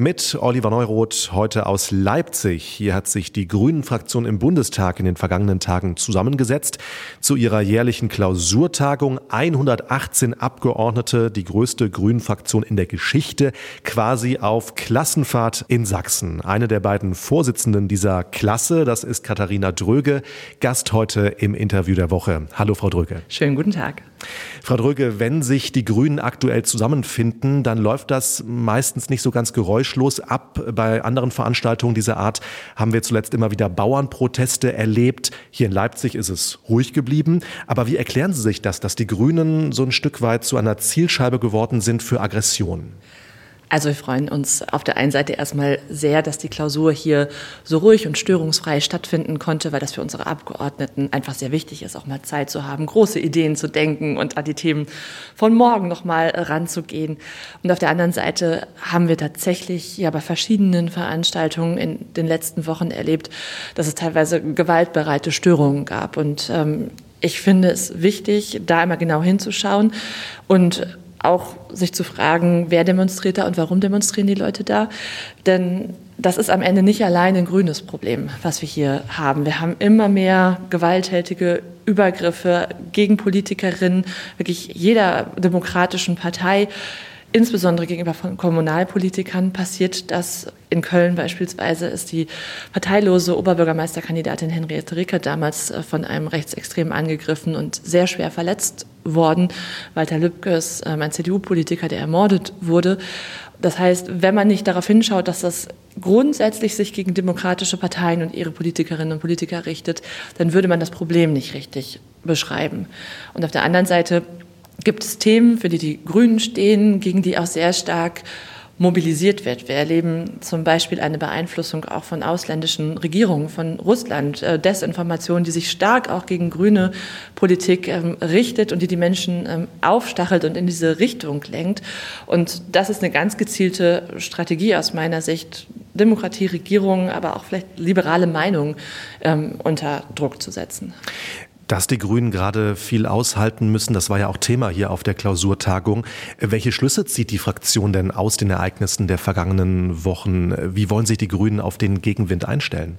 mit Oliver Neuroth heute aus Leipzig. Hier hat sich die Grünen-Fraktion im Bundestag in den vergangenen Tagen zusammengesetzt zu ihrer jährlichen Klausurtagung. 118 Abgeordnete, die größte Grünen-Fraktion in der Geschichte, quasi auf Klassenfahrt in Sachsen. Eine der beiden Vorsitzenden dieser Klasse, das ist Katharina Dröge, Gast heute im Interview der Woche. Hallo, Frau Dröge. Schönen guten Tag. Frau Dröge, wenn sich die Grünen aktuell zusammenfinden, dann läuft das meistens nicht so ganz geräuschlos ab. Bei anderen Veranstaltungen dieser Art haben wir zuletzt immer wieder Bauernproteste erlebt. Hier in Leipzig ist es ruhig geblieben. Aber wie erklären Sie sich das, dass die Grünen so ein Stück weit zu einer Zielscheibe geworden sind für Aggressionen? Also wir freuen uns auf der einen Seite erstmal sehr, dass die Klausur hier so ruhig und störungsfrei stattfinden konnte, weil das für unsere Abgeordneten einfach sehr wichtig ist, auch mal Zeit zu haben, große Ideen zu denken und an die Themen von morgen noch mal ranzugehen. Und auf der anderen Seite haben wir tatsächlich ja bei verschiedenen Veranstaltungen in den letzten Wochen erlebt, dass es teilweise gewaltbereite Störungen gab. Und ähm, ich finde es wichtig, da immer genau hinzuschauen und auch sich zu fragen, wer demonstriert da und warum demonstrieren die Leute da. Denn das ist am Ende nicht allein ein grünes Problem, was wir hier haben. Wir haben immer mehr gewalttätige Übergriffe gegen Politikerinnen, wirklich jeder demokratischen Partei insbesondere gegenüber von Kommunalpolitikern passiert das. In Köln beispielsweise ist die parteilose Oberbürgermeisterkandidatin Henriette Rickert damals äh, von einem Rechtsextremen angegriffen und sehr schwer verletzt worden. Walter Lübkes, ähm, ein CDU-Politiker, der ermordet wurde. Das heißt, wenn man nicht darauf hinschaut, dass das grundsätzlich sich gegen demokratische Parteien und ihre Politikerinnen und Politiker richtet, dann würde man das Problem nicht richtig beschreiben. Und auf der anderen Seite gibt es Themen, für die die Grünen stehen, gegen die auch sehr stark mobilisiert wird. Wir erleben zum Beispiel eine Beeinflussung auch von ausländischen Regierungen, von Russland, äh, Desinformation, die sich stark auch gegen grüne Politik ähm, richtet und die die Menschen ähm, aufstachelt und in diese Richtung lenkt. Und das ist eine ganz gezielte Strategie aus meiner Sicht, Demokratie, Regierungen, aber auch vielleicht liberale Meinungen ähm, unter Druck zu setzen. Dass die Grünen gerade viel aushalten müssen, das war ja auch Thema hier auf der Klausurtagung. Welche Schlüsse zieht die Fraktion denn aus den Ereignissen der vergangenen Wochen? Wie wollen sich die Grünen auf den Gegenwind einstellen?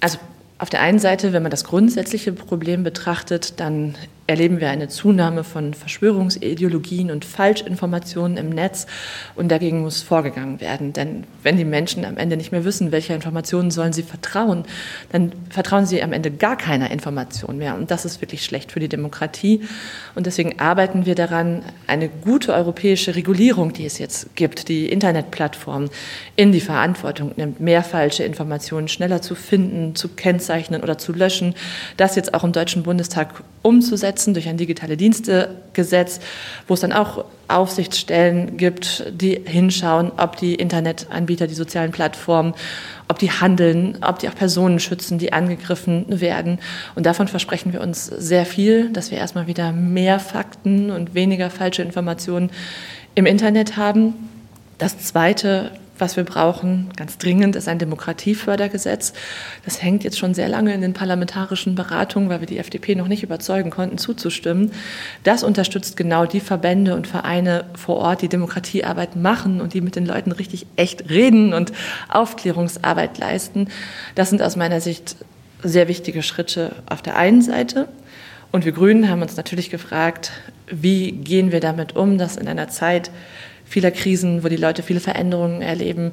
Also auf der einen Seite, wenn man das grundsätzliche Problem betrachtet, dann erleben wir eine Zunahme von Verschwörungsideologien und Falschinformationen im Netz und dagegen muss vorgegangen werden. Denn wenn die Menschen am Ende nicht mehr wissen, welcher Informationen sollen sie vertrauen, dann vertrauen sie am Ende gar keiner Information mehr. Und das ist wirklich schlecht für die Demokratie. Und deswegen arbeiten wir daran, eine gute europäische Regulierung, die es jetzt gibt, die Internetplattform in die Verantwortung nimmt, mehr falsche Informationen schneller zu finden, zu kennzeichnen oder zu löschen, das jetzt auch im Deutschen Bundestag umzusetzen umsetzen durch ein digitale Dienstegesetz, wo es dann auch Aufsichtsstellen gibt, die hinschauen, ob die Internetanbieter, die sozialen Plattformen, ob die handeln, ob die auch Personen schützen, die angegriffen werden. Und davon versprechen wir uns sehr viel, dass wir erstmal wieder mehr Fakten und weniger falsche Informationen im Internet haben. Das Zweite, was wir brauchen, ganz dringend, ist ein Demokratiefördergesetz. Das hängt jetzt schon sehr lange in den parlamentarischen Beratungen, weil wir die FDP noch nicht überzeugen konnten, zuzustimmen. Das unterstützt genau die Verbände und Vereine vor Ort, die Demokratiearbeit machen und die mit den Leuten richtig echt reden und Aufklärungsarbeit leisten. Das sind aus meiner Sicht sehr wichtige Schritte auf der einen Seite. Und wir Grünen haben uns natürlich gefragt, wie gehen wir damit um, dass in einer Zeit, vieler Krisen, wo die Leute viele Veränderungen erleben,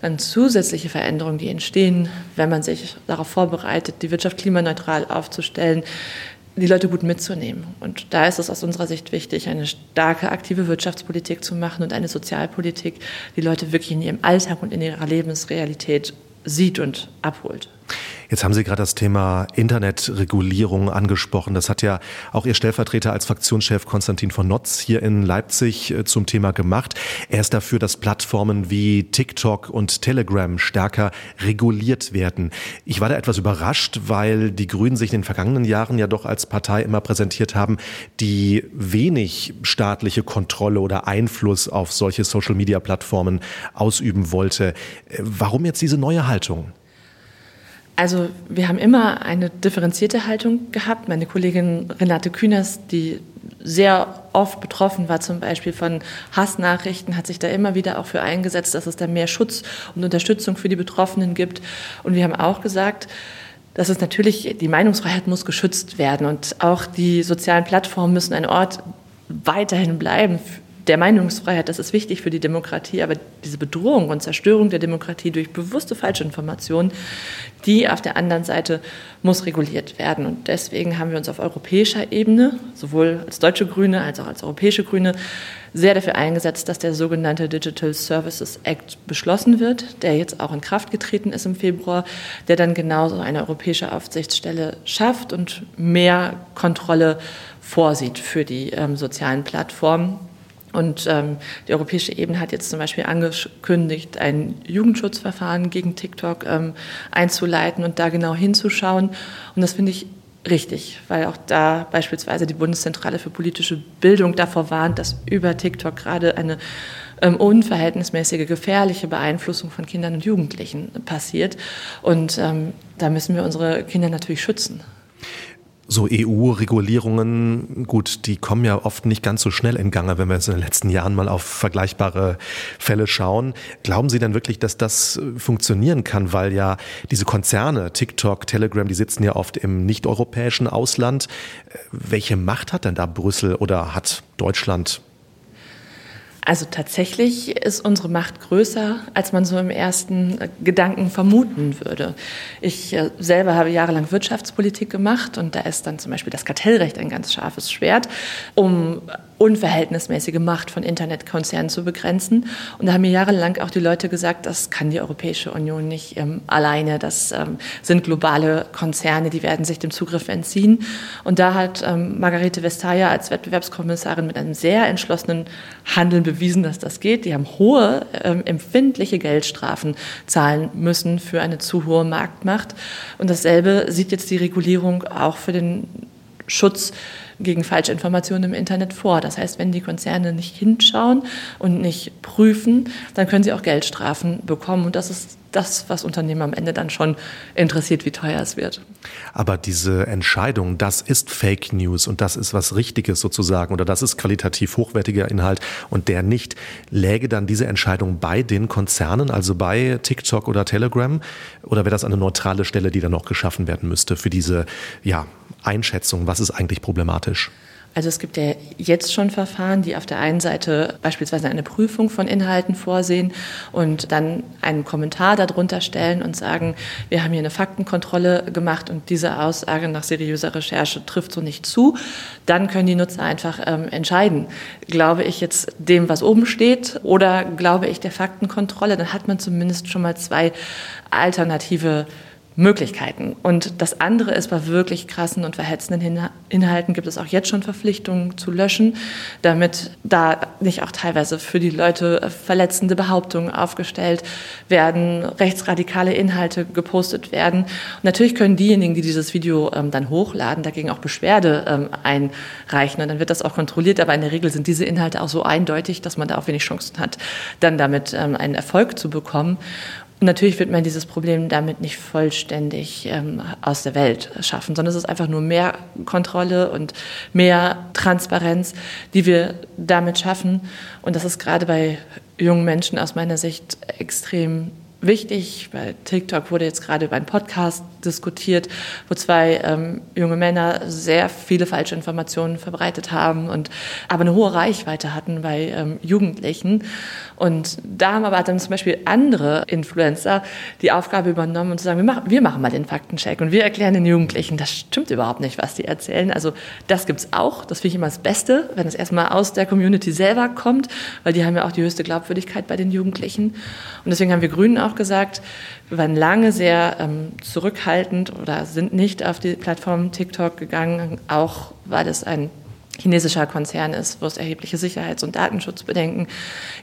dann zusätzliche Veränderungen, die entstehen, wenn man sich darauf vorbereitet, die Wirtschaft klimaneutral aufzustellen, die Leute gut mitzunehmen. Und da ist es aus unserer Sicht wichtig, eine starke, aktive Wirtschaftspolitik zu machen und eine Sozialpolitik, die Leute wirklich in ihrem Alltag und in ihrer Lebensrealität sieht und abholt. Jetzt haben Sie gerade das Thema Internetregulierung angesprochen. Das hat ja auch Ihr Stellvertreter als Fraktionschef Konstantin von Notz hier in Leipzig äh, zum Thema gemacht. Er ist dafür, dass Plattformen wie TikTok und Telegram stärker reguliert werden. Ich war da etwas überrascht, weil die Grünen sich in den vergangenen Jahren ja doch als Partei immer präsentiert haben, die wenig staatliche Kontrolle oder Einfluss auf solche Social-Media-Plattformen ausüben wollte. Äh, warum jetzt diese neue Haltung? Also wir haben immer eine differenzierte Haltung gehabt. Meine Kollegin Renate Kühners, die sehr oft betroffen war, zum Beispiel von Hassnachrichten, hat sich da immer wieder auch für eingesetzt, dass es da mehr Schutz und Unterstützung für die Betroffenen gibt. Und wir haben auch gesagt, dass es natürlich, die Meinungsfreiheit muss geschützt werden und auch die sozialen Plattformen müssen ein Ort weiterhin bleiben der Meinungsfreiheit, das ist wichtig für die Demokratie, aber diese Bedrohung und Zerstörung der Demokratie durch bewusste Falschinformationen, die auf der anderen Seite muss reguliert werden. Und deswegen haben wir uns auf europäischer Ebene, sowohl als deutsche Grüne als auch als europäische Grüne, sehr dafür eingesetzt, dass der sogenannte Digital Services Act beschlossen wird, der jetzt auch in Kraft getreten ist im Februar, der dann genauso eine europäische Aufsichtsstelle schafft und mehr Kontrolle vorsieht für die ähm, sozialen Plattformen und ähm, die europäische Ebene hat jetzt zum Beispiel angekündigt, ein Jugendschutzverfahren gegen TikTok ähm, einzuleiten und da genau hinzuschauen. Und das finde ich richtig, weil auch da beispielsweise die Bundeszentrale für politische Bildung davor warnt, dass über TikTok gerade eine ähm, unverhältnismäßige, gefährliche Beeinflussung von Kindern und Jugendlichen passiert. Und ähm, da müssen wir unsere Kinder natürlich schützen so EU-Regulierungen, gut, die kommen ja oft nicht ganz so schnell in Gange, wenn wir jetzt in den letzten Jahren mal auf vergleichbare Fälle schauen. Glauben Sie denn wirklich, dass das funktionieren kann? Weil ja diese Konzerne, TikTok, Telegram, die sitzen ja oft im nicht-europäischen Ausland. Welche Macht hat denn da Brüssel oder hat Deutschland also tatsächlich ist unsere Macht größer, als man so im ersten Gedanken vermuten würde. Ich äh, selber habe jahrelang Wirtschaftspolitik gemacht und da ist dann zum Beispiel das Kartellrecht ein ganz scharfes Schwert, um unverhältnismäßige Macht von Internetkonzernen zu begrenzen. Und da haben mir jahrelang auch die Leute gesagt, das kann die Europäische Union nicht ähm, alleine. Das ähm, sind globale Konzerne, die werden sich dem Zugriff entziehen. Und da hat ähm, Margarete Vestager als Wettbewerbskommissarin mit einem sehr entschlossenen Handeln bewiesen, dass das geht. Die haben hohe, ähm, empfindliche Geldstrafen zahlen müssen für eine zu hohe Marktmacht. Und dasselbe sieht jetzt die Regulierung auch für den Schutz gegen Falschinformationen im Internet vor. Das heißt, wenn die Konzerne nicht hinschauen und nicht prüfen, dann können sie auch Geldstrafen bekommen. Und das ist das, was Unternehmen am Ende dann schon interessiert, wie teuer es wird. Aber diese Entscheidung, das ist Fake News und das ist was Richtiges sozusagen oder das ist qualitativ hochwertiger Inhalt und der nicht, läge dann diese Entscheidung bei den Konzernen, also bei TikTok oder Telegram? Oder wäre das eine neutrale Stelle, die dann noch geschaffen werden müsste für diese ja, Einschätzung, was ist eigentlich problematisch? Also es gibt ja jetzt schon Verfahren, die auf der einen Seite beispielsweise eine Prüfung von Inhalten vorsehen und dann einen Kommentar darunter stellen und sagen, wir haben hier eine Faktenkontrolle gemacht und diese Aussage nach seriöser Recherche trifft so nicht zu. Dann können die Nutzer einfach ähm, entscheiden, glaube ich jetzt dem, was oben steht oder glaube ich der Faktenkontrolle. Dann hat man zumindest schon mal zwei alternative Möglichkeiten. Und das andere ist, bei wirklich krassen und verhetzenden Inhalten gibt es auch jetzt schon Verpflichtungen zu löschen, damit da nicht auch teilweise für die Leute verletzende Behauptungen aufgestellt werden, rechtsradikale Inhalte gepostet werden. Und natürlich können diejenigen, die dieses Video ähm, dann hochladen, dagegen auch Beschwerde ähm, einreichen. Und dann wird das auch kontrolliert. Aber in der Regel sind diese Inhalte auch so eindeutig, dass man da auch wenig Chancen hat, dann damit ähm, einen Erfolg zu bekommen. Natürlich wird man dieses Problem damit nicht vollständig ähm, aus der Welt schaffen, sondern es ist einfach nur mehr Kontrolle und mehr Transparenz, die wir damit schaffen. Und das ist gerade bei jungen Menschen aus meiner Sicht extrem wichtig. Bei TikTok wurde jetzt gerade über einen Podcast diskutiert, wo zwei ähm, junge Männer sehr viele falsche Informationen verbreitet haben und aber eine hohe Reichweite hatten bei ähm, Jugendlichen. Und da haben aber dann zum Beispiel andere Influencer die Aufgabe übernommen und zu sagen, wir machen, wir machen mal den Faktencheck und wir erklären den Jugendlichen, das stimmt überhaupt nicht, was die erzählen. Also das gibt's auch. Das finde ich immer das Beste, wenn es erstmal aus der Community selber kommt, weil die haben ja auch die höchste Glaubwürdigkeit bei den Jugendlichen. Und deswegen haben wir Grünen auch gesagt, wir waren lange sehr ähm, zurückhaltend oder sind nicht auf die Plattform TikTok gegangen, auch weil es ein chinesischer Konzern ist, wo es erhebliche Sicherheits- und Datenschutzbedenken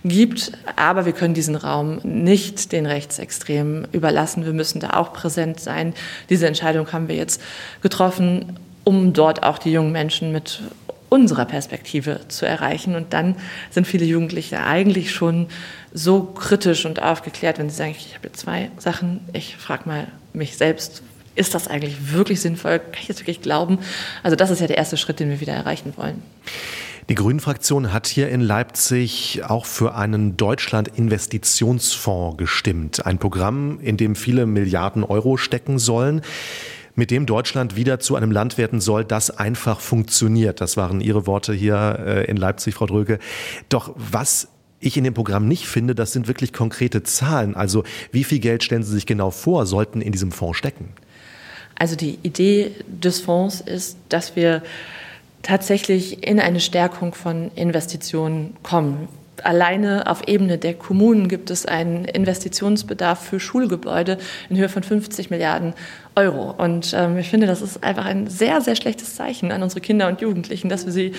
gibt. Aber wir können diesen Raum nicht den Rechtsextremen überlassen. Wir müssen da auch präsent sein. Diese Entscheidung haben wir jetzt getroffen, um dort auch die jungen Menschen mit unserer Perspektive zu erreichen. Und dann sind viele Jugendliche eigentlich schon so kritisch und aufgeklärt, wenn sie sagen, ich habe zwei Sachen, ich frage mal mich selbst, ist das eigentlich wirklich sinnvoll? Kann ich das wirklich glauben? Also das ist ja der erste Schritt, den wir wieder erreichen wollen. Die Grünen-Fraktion hat hier in Leipzig auch für einen Deutschland-Investitionsfonds gestimmt. Ein Programm, in dem viele Milliarden Euro stecken sollen mit dem Deutschland wieder zu einem Land werden soll, das einfach funktioniert. Das waren Ihre Worte hier äh, in Leipzig, Frau Dröge. Doch was ich in dem Programm nicht finde, das sind wirklich konkrete Zahlen. Also wie viel Geld stellen Sie sich genau vor, sollten in diesem Fonds stecken? Also die Idee des Fonds ist, dass wir tatsächlich in eine Stärkung von Investitionen kommen. Alleine auf Ebene der Kommunen gibt es einen Investitionsbedarf für Schulgebäude in Höhe von 50 Milliarden Euro. Und ähm, ich finde, das ist einfach ein sehr, sehr schlechtes Zeichen an unsere Kinder und Jugendlichen, dass wir sie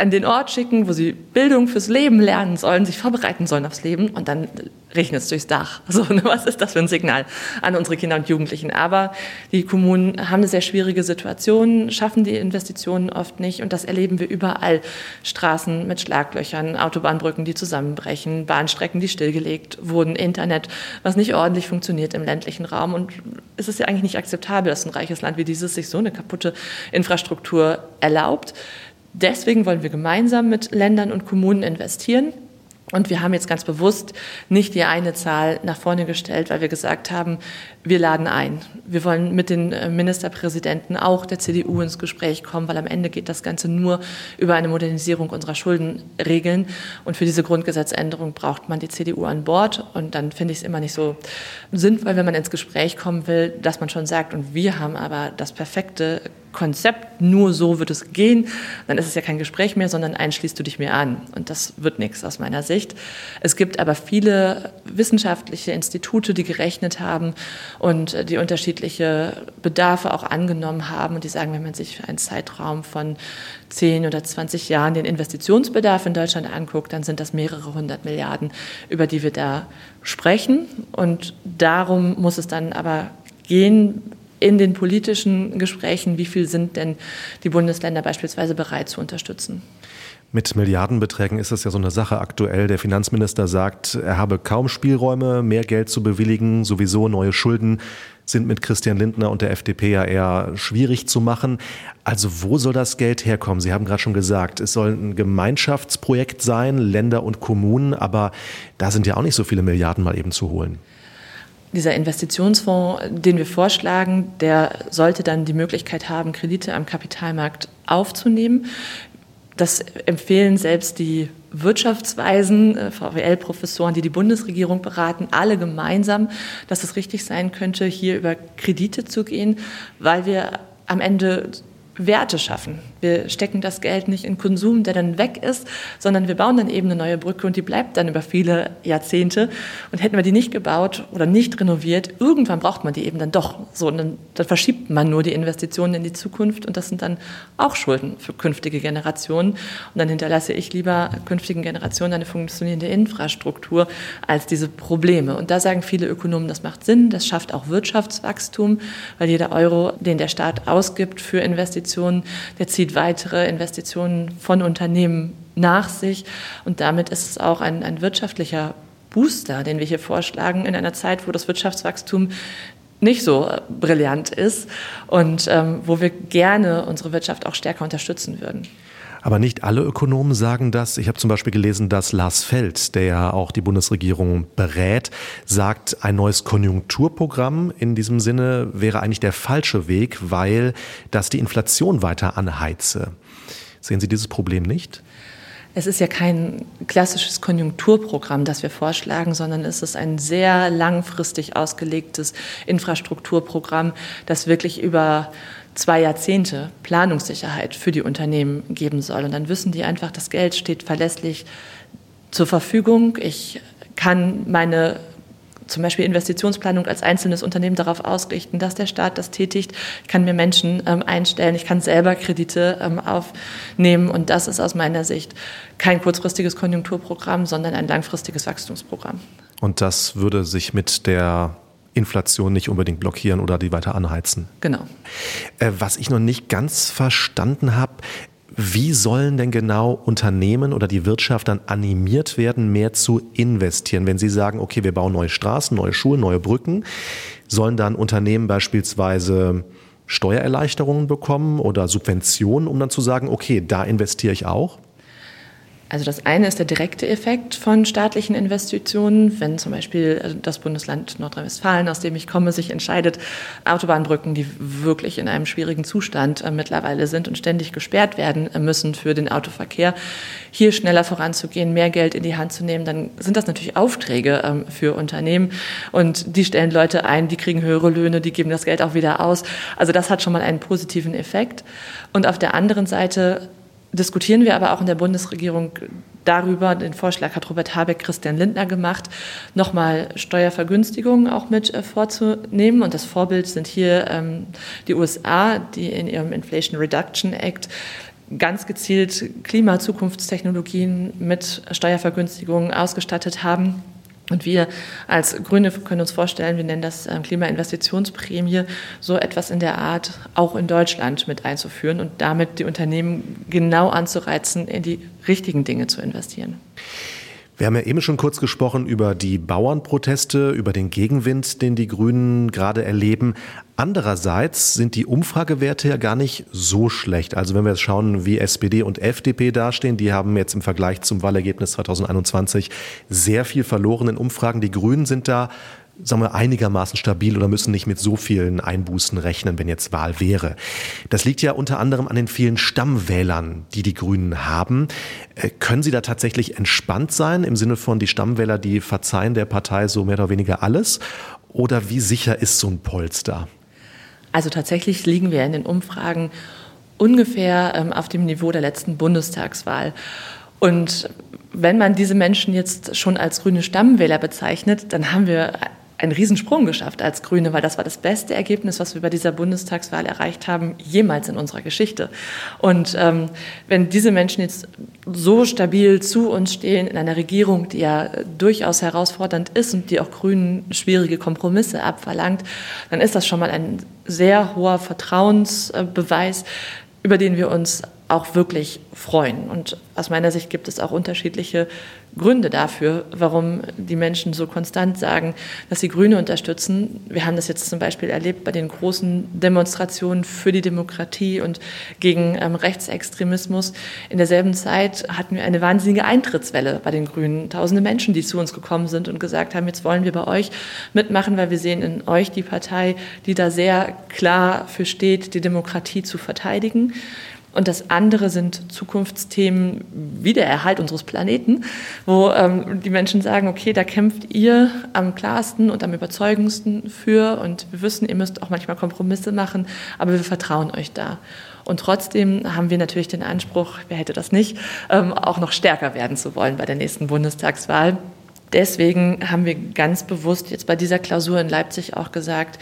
an den Ort schicken, wo sie Bildung fürs Leben lernen sollen, sich vorbereiten sollen aufs Leben und dann regnet es durchs Dach. So, ne, was ist das für ein Signal an unsere Kinder und Jugendlichen? Aber die Kommunen haben eine sehr schwierige Situation, schaffen die Investitionen oft nicht und das erleben wir überall. Straßen mit Schlaglöchern, Autobahnbrücken, die zusammenbrechen, Bahnstrecken, die stillgelegt wurden, Internet, was nicht ordentlich funktioniert im ländlichen Raum. Und es ist ja eigentlich nicht akzeptabel, dass ein reiches Land wie dieses sich so eine kaputte Infrastruktur erlaubt. Deswegen wollen wir gemeinsam mit Ländern und Kommunen investieren. Und wir haben jetzt ganz bewusst nicht die eine Zahl nach vorne gestellt, weil wir gesagt haben, wir laden ein. Wir wollen mit den äh, Ministerpräsidenten auch der CDU ins Gespräch kommen, weil am Ende geht das Ganze nur über eine Modernisierung unserer Schuldenregeln. Und für diese Grundgesetzänderung braucht man die CDU an Bord. Und dann finde ich es immer nicht so sinnvoll, wenn man ins Gespräch kommen will, dass man schon sagt, und wir haben aber das perfekte Konzept, nur so wird es gehen, dann ist es ja kein Gespräch mehr, sondern einschließt du dich mir an. Und das wird nichts aus meiner Sicht. Es gibt aber viele wissenschaftliche Institute, die gerechnet haben und die unterschiedliche Bedarfe auch angenommen haben. Und die sagen, wenn man sich für einen Zeitraum von 10 oder 20 Jahren den Investitionsbedarf in Deutschland anguckt, dann sind das mehrere hundert Milliarden, über die wir da sprechen. Und darum muss es dann aber gehen, in den politischen Gesprächen, wie viel sind denn die Bundesländer beispielsweise bereit zu unterstützen? Mit Milliardenbeträgen ist es ja so eine Sache aktuell. Der Finanzminister sagt, er habe kaum Spielräume, mehr Geld zu bewilligen. Sowieso neue Schulden sind mit Christian Lindner und der FDP ja eher schwierig zu machen. Also wo soll das Geld herkommen? Sie haben gerade schon gesagt, es soll ein Gemeinschaftsprojekt sein, Länder und Kommunen, aber da sind ja auch nicht so viele Milliarden mal eben zu holen. Dieser Investitionsfonds, den wir vorschlagen, der sollte dann die Möglichkeit haben, Kredite am Kapitalmarkt aufzunehmen. Das empfehlen selbst die Wirtschaftsweisen, äh, VWL-Professoren, die die Bundesregierung beraten, alle gemeinsam, dass es richtig sein könnte, hier über Kredite zu gehen, weil wir am Ende Werte schaffen. Wir stecken das Geld nicht in Konsum, der dann weg ist, sondern wir bauen dann eben eine neue Brücke und die bleibt dann über viele Jahrzehnte. Und hätten wir die nicht gebaut oder nicht renoviert, irgendwann braucht man die eben dann doch. So, und dann, dann verschiebt man nur die Investitionen in die Zukunft und das sind dann auch Schulden für künftige Generationen. Und dann hinterlasse ich lieber künftigen Generationen eine funktionierende Infrastruktur als diese Probleme. Und da sagen viele Ökonomen, das macht Sinn, das schafft auch Wirtschaftswachstum, weil jeder Euro, den der Staat ausgibt für Investitionen, der zieht weitere Investitionen von Unternehmen nach sich. Und damit ist es auch ein, ein wirtschaftlicher Booster, den wir hier vorschlagen, in einer Zeit, wo das Wirtschaftswachstum nicht so brillant ist und ähm, wo wir gerne unsere Wirtschaft auch stärker unterstützen würden. Aber nicht alle Ökonomen sagen das. Ich habe zum Beispiel gelesen, dass Lars Feld, der ja auch die Bundesregierung berät, sagt, ein neues Konjunkturprogramm in diesem Sinne wäre eigentlich der falsche Weg, weil das die Inflation weiter anheize. Sehen Sie dieses Problem nicht? Es ist ja kein klassisches Konjunkturprogramm, das wir vorschlagen, sondern es ist ein sehr langfristig ausgelegtes Infrastrukturprogramm, das wirklich über zwei Jahrzehnte Planungssicherheit für die Unternehmen geben soll. Und dann wissen die einfach, das Geld steht verlässlich zur Verfügung. Ich kann meine zum Beispiel Investitionsplanung als einzelnes Unternehmen darauf ausrichten, dass der Staat das tätigt. Ich kann mir Menschen ähm, einstellen, ich kann selber Kredite ähm, aufnehmen und das ist aus meiner Sicht kein kurzfristiges Konjunkturprogramm, sondern ein langfristiges Wachstumsprogramm. Und das würde sich mit der Inflation nicht unbedingt blockieren oder die weiter anheizen. Genau. Äh, was ich noch nicht ganz verstanden habe, Wie sollen denn genau Unternehmen oder die Wirtschaft dann animiert werden, mehr zu investieren? Wenn Sie sagen, okay, wir bauen neue Straßen, neue Schulen, neue Brücken, sollen dann Unternehmen beispielsweise Steuererleichterungen bekommen oder Subventionen, um dann zu sagen, okay, da investiere ich auch? Also das eine ist der direkte Effekt von staatlichen Investitionen, wenn zum Beispiel äh, das Bundesland Nordrhein-Westfalen, aus dem ich komme, sich entscheidet, Autobahnbrücken, die wirklich in einem schwierigen Zustand äh, mittlerweile sind und ständig gesperrt werden äh, müssen für den Autoverkehr, hier schneller voranzugehen, mehr Geld in die Hand zu nehmen, dann sind das natürlich Aufträge ähm, für Unternehmen und die stellen Leute ein, die kriegen höhere Löhne, die geben das Geld auch wieder aus. Also das hat schon mal einen positiven Effekt. Und auf der anderen Seite diskutieren wir aber auch in der Bundesregierung darüber, den Vorschlag hat Robert Habeck Christian Lindner gemacht, nochmal Steuervergünstigungen auch mit äh, vorzunehmen. Und das Vorbild sind hier ähm, die USA, die in ihrem Inflation Reduction Act ganz gezielt Klimazukunftstechnologien mit Steuervergünstigungen ausgestattet haben. Und wir als Grüne können uns vorstellen, wir nennen das ähm, Klimainvestitionsprämie, so etwas in der Art auch in Deutschland mit einzuführen und damit die Unternehmen genau anzureizen, in die richtigen Dinge zu investieren. Wir haben ja eben schon kurz gesprochen über die Bauernproteste, über den Gegenwind, den die Grünen gerade erleben. Andererseits sind die Umfragewerte ja gar nicht so schlecht. Also wenn wir jetzt schauen, wie SPD und FDP dastehen, die haben jetzt im Vergleich zum Wahlergebnis 2021 sehr viel verloren in Umfragen. Die Grünen sind da sagen wir, einigermaßen stabil oder müssen nicht mit so vielen Einbußen rechnen, wenn jetzt Wahl wäre. Das liegt ja unter anderem an den vielen Stammwählern, die die Grünen haben. Äh, können Sie da tatsächlich entspannt sein im Sinne von die Stammwähler, die verzeihen der Partei so mehr oder weniger alles? Oder wie sicher ist so ein Polster? Also tatsächlich liegen wir in den Umfragen ungefähr ähm, auf dem Niveau der letzten Bundestagswahl. Und wenn man diese Menschen jetzt schon als grüne Stammwähler bezeichnet, dann haben wir einen Riesensprung geschafft als Grüne, weil das war das beste Ergebnis, was wir bei dieser Bundestagswahl erreicht haben, jemals in unserer Geschichte. Und ähm, wenn diese Menschen jetzt so stabil zu uns stehen in einer Regierung, die ja durchaus herausfordernd ist und die auch Grünen schwierige Kompromisse abverlangt, dann ist das schon mal ein sehr hoher Vertrauensbeweis, über den wir uns auch wirklich freuen. Und aus meiner Sicht gibt es auch unterschiedliche Gründe dafür, warum die Menschen so konstant sagen, dass sie Grüne unterstützen. Wir haben das jetzt zum Beispiel erlebt bei den großen Demonstrationen für die Demokratie und gegen ähm, Rechtsextremismus. In derselben Zeit hatten wir eine wahnsinnige Eintrittswelle bei den Grünen. Tausende Menschen, die zu uns gekommen sind und gesagt haben, jetzt wollen wir bei euch mitmachen, weil wir sehen in euch die Partei, die da sehr klar für steht, die Demokratie zu verteidigen. Und das andere sind Zukunftsthemen wie der Erhalt unseres Planeten, wo ähm, die Menschen sagen, okay, da kämpft ihr am klarsten und am überzeugendsten für und wir wissen, ihr müsst auch manchmal Kompromisse machen, aber wir vertrauen euch da. Und trotzdem haben wir natürlich den Anspruch, wer hätte das nicht, ähm, auch noch stärker werden zu wollen bei der nächsten Bundestagswahl. Deswegen haben wir ganz bewusst jetzt bei dieser Klausur in Leipzig auch gesagt,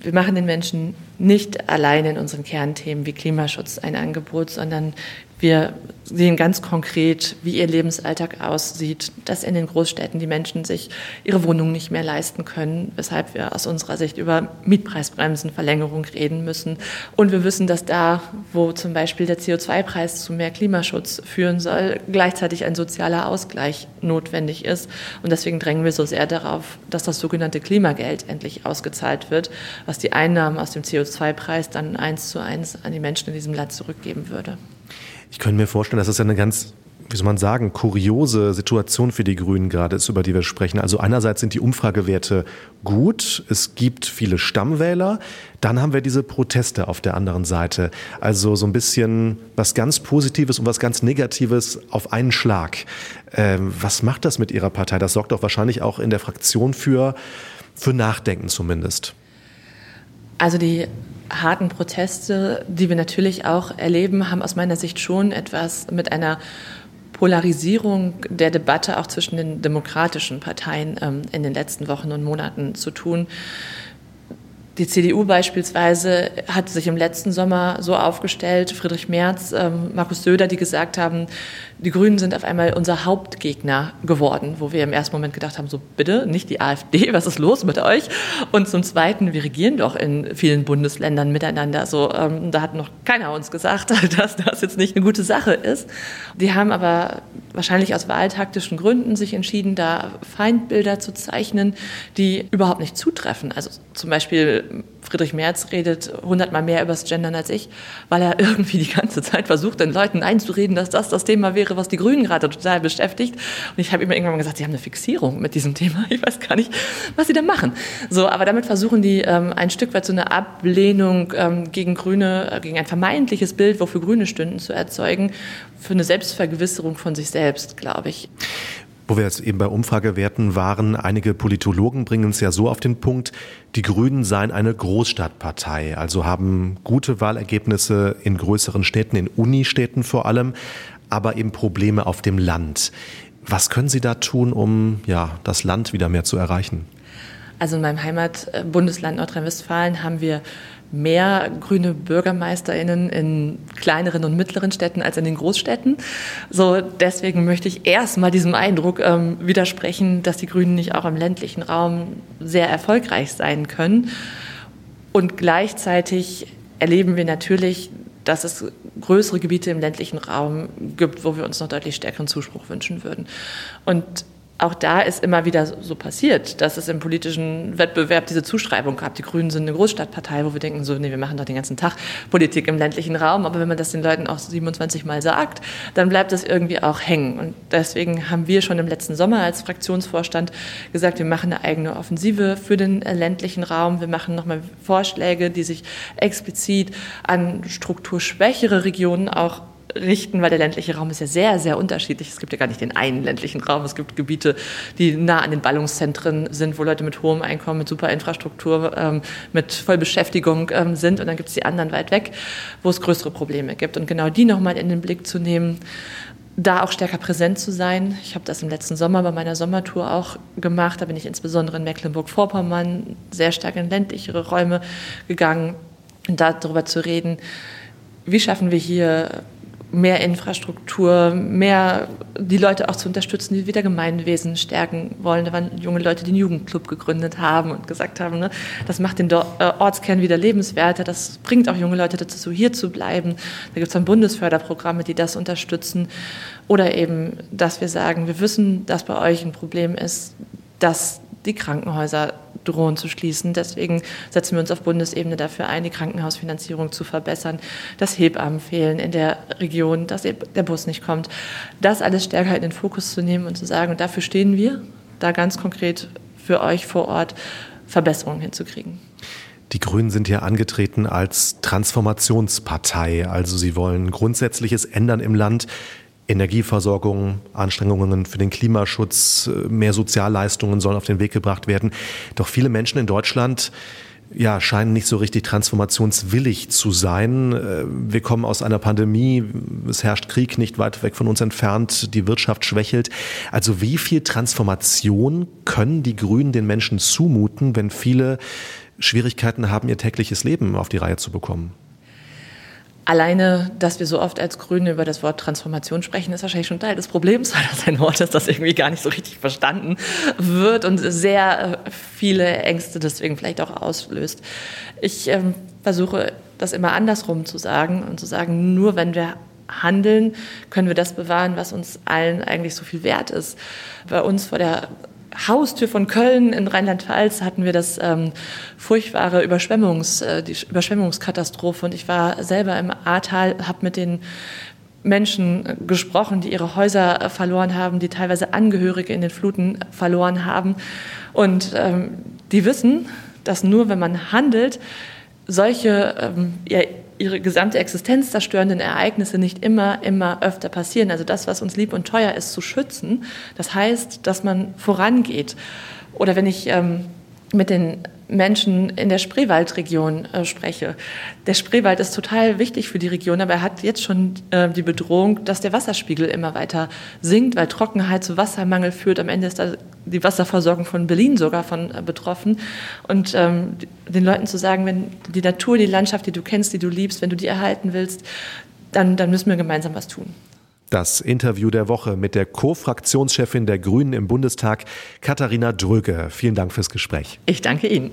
wir machen den Menschen nicht alleine in unseren Kernthemen wie Klimaschutz ein Angebot, sondern wir sehen ganz konkret, wie ihr Lebensalltag aussieht, dass in den Großstädten die Menschen sich ihre Wohnungen nicht mehr leisten können, weshalb wir aus unserer Sicht über Mietpreisbremsenverlängerung reden müssen. Und wir wissen, dass da, wo zum Beispiel der CO2-Preis zu mehr Klimaschutz führen soll, gleichzeitig ein sozialer Ausgleich notwendig ist. Und deswegen drängen wir so sehr darauf, dass das sogenannte Klimageld endlich ausgezahlt wird, was die Einnahmen aus dem CO2-Preis dann eins zu eins an die Menschen in diesem Land zurückgeben würde. Ich könnte mir vorstellen, dass das ja eine ganz wie soll man sagen, kuriose Situation für die Grünen gerade ist, über die wir sprechen. Also einerseits sind die Umfragewerte gut, es gibt viele Stammwähler, dann haben wir diese Proteste auf der anderen Seite. Also so ein bisschen was ganz Positives und was ganz Negatives auf einen Schlag. Ähm, was macht das mit Ihrer Partei? Das sorgt doch wahrscheinlich auch in der Fraktion für, für Nachdenken zumindest. Also die harten Proteste, die wir natürlich auch erleben, haben aus meiner Sicht schon etwas mit einer Polarisierung der Debatte auch zwischen den demokratischen Parteien ähm, in den letzten Wochen und Monaten zu tun. Die CDU beispielsweise hat sich im letzten Sommer so aufgestellt, Friedrich Merz, ähm, Markus Söder, die gesagt haben, die Grünen sind auf einmal unser Hauptgegner geworden, wo wir im ersten Moment gedacht haben, so bitte, nicht die AfD, was ist los mit euch? Und zum Zweiten, wir regieren doch in vielen Bundesländern miteinander. So, ähm, da hat noch keiner uns gesagt, dass das jetzt nicht eine gute Sache ist. Die haben aber wahrscheinlich aus wahltaktischen Gründen sich entschieden, da Feindbilder zu zeichnen, die überhaupt nicht zutreffen. Also zum Beispiel Friedrich Merz redet hundertmal mehr über das Gendern als ich, weil er irgendwie die ganze Zeit versucht, den Leuten einzureden, dass das das Thema wäre, was die Grünen gerade total beschäftigt. Und ich habe immer irgendwann mal gesagt, sie haben eine Fixierung mit diesem Thema. Ich weiß gar nicht, was sie da machen. So, aber damit versuchen die ähm, ein Stück weit so eine Ablehnung ähm, gegen Grüne, äh, gegen ein vermeintliches Bild, wofür Grüne stünden, zu erzeugen, für eine Selbstvergewisserung von sich selbst, glaube ich. Wo wir jetzt eben bei Umfragewerten waren, einige Politologen bringen es ja so auf den Punkt, die Grünen seien eine Großstadtpartei, also haben gute Wahlergebnisse in größeren Städten, in Unistädten vor allem, aber eben Probleme auf dem Land. Was können Sie da tun, um ja, das Land wieder mehr zu erreichen? Also in meinem Heimatbundesland Nordrhein-Westfalen haben wir mehr grüne BürgermeisterInnen in kleineren und mittleren Städten als in den Großstädten. So, deswegen möchte ich erstmal diesem Eindruck ähm, widersprechen, dass die Grünen nicht auch im ländlichen Raum sehr erfolgreich sein können. Und gleichzeitig erleben wir natürlich, dass es größere Gebiete im ländlichen Raum gibt, wo wir uns noch deutlich stärkeren Zuspruch wünschen würden. Und auch da ist immer wieder so passiert, dass es im politischen Wettbewerb diese Zuschreibung gab. Die Grünen sind eine Großstadtpartei, wo wir denken, so, nee, wir machen doch den ganzen Tag Politik im ländlichen Raum. Aber wenn man das den Leuten auch 27 Mal sagt, dann bleibt das irgendwie auch hängen. Und deswegen haben wir schon im letzten Sommer als Fraktionsvorstand gesagt, wir machen eine eigene Offensive für den ländlichen Raum. Wir machen nochmal Vorschläge, die sich explizit an strukturschwächere Regionen auch richten, weil der ländliche Raum ist ja sehr, sehr unterschiedlich. Es gibt ja gar nicht den einen ländlichen Raum. Es gibt Gebiete, die nah an den Ballungszentren sind, wo Leute mit hohem Einkommen, mit super Infrastruktur, ähm, mit Vollbeschäftigung ähm, sind. Und dann gibt es die anderen weit weg, wo es größere Probleme gibt. Und genau die nochmal in den Blick zu nehmen, da auch stärker präsent zu sein. Ich habe das im letzten Sommer bei meiner Sommertour auch gemacht. Da bin ich insbesondere in Mecklenburg-Vorpommern sehr stark in ländlichere Räume gegangen und darüber zu reden, wie schaffen wir hier mehr Infrastruktur, mehr die Leute auch zu unterstützen, die wieder Gemeinwesen stärken wollen. Da waren junge Leute, die einen Jugendclub gegründet haben und gesagt haben, ne, das macht den äh, Ortskern wieder lebenswerter, das bringt auch junge Leute dazu, hier zu bleiben. Da gibt es dann Bundesförderprogramme, die das unterstützen. Oder eben, dass wir sagen, wir wissen, dass bei euch ein Problem ist, dass die Krankenhäuser drohen zu schließen. Deswegen setzen wir uns auf Bundesebene dafür ein, die Krankenhausfinanzierung zu verbessern, dass Hebammen fehlen in der Region, dass der Bus nicht kommt. Das alles stärker in den Fokus zu nehmen und zu sagen, und dafür stehen wir, da ganz konkret für euch vor Ort Verbesserungen hinzukriegen. Die Grünen sind ja angetreten als Transformationspartei. Also sie wollen Grundsätzliches ändern im Land. Energieversorgung, Anstrengungen für den Klimaschutz, äh, mehr Sozialleistungen sollen auf den Weg gebracht werden. Doch viele Menschen in Deutschland ja, scheinen nicht so richtig transformationswillig zu sein. Äh, wir kommen aus einer Pandemie, es herrscht Krieg nicht weit weg von uns entfernt, die Wirtschaft schwächelt. Also wie viel Transformation können die Grünen den Menschen zumuten, wenn viele Schwierigkeiten haben, ihr tägliches Leben auf die Reihe zu bekommen? Alleine, dass wir so oft als Grüne über das Wort Transformation sprechen, ist wahrscheinlich schon Teil des Problems, weil das ein Wort ist, das irgendwie gar nicht so richtig verstanden wird und sehr äh, viele Ängste deswegen vielleicht auch auslöst. Ich ähm, versuche das immer andersrum zu sagen und zu sagen, nur wenn wir handeln, können wir das bewahren, was uns allen eigentlich so viel wert ist. Bei uns vor der Haustür von Köln in Rheinland-Pfalz hatten wir das ähm, furchtbare Überschwemmungs, äh, die Überschwemmungskatastrophe. Und ich war selber im Ahrtal, habe mit den Menschen gesprochen, die ihre Häuser verloren haben, die teilweise Angehörige in den Fluten verloren haben. Und ähm, die wissen, dass nur wenn man handelt, solche ähm, ja, ihre gesamte Existenz zerstörenden Ereignisse nicht immer, immer öfter passieren. Also das, was uns lieb und teuer ist, zu schützen. Das heißt, dass man vorangeht. Oder wenn ich ähm, mit den Menschen in der Spreewaldregion äh, spreche. Der Spreewald ist total wichtig für die Region, aber er hat jetzt schon äh, die Bedrohung, dass der Wasserspiegel immer weiter sinkt, weil Trockenheit zu Wassermangel führt. Am Ende ist da die Wasserversorgung von Berlin sogar von äh, betroffen. Und ähm, den Leuten zu sagen, wenn die Natur, die Landschaft, die du kennst, die du liebst, wenn du die erhalten willst, dann, dann müssen wir gemeinsam was tun. Das Interview der Woche mit der Co-Fraktionschefin der Grünen im Bundestag, Katharina Dröge. Vielen Dank fürs Gespräch. Ich danke Ihnen.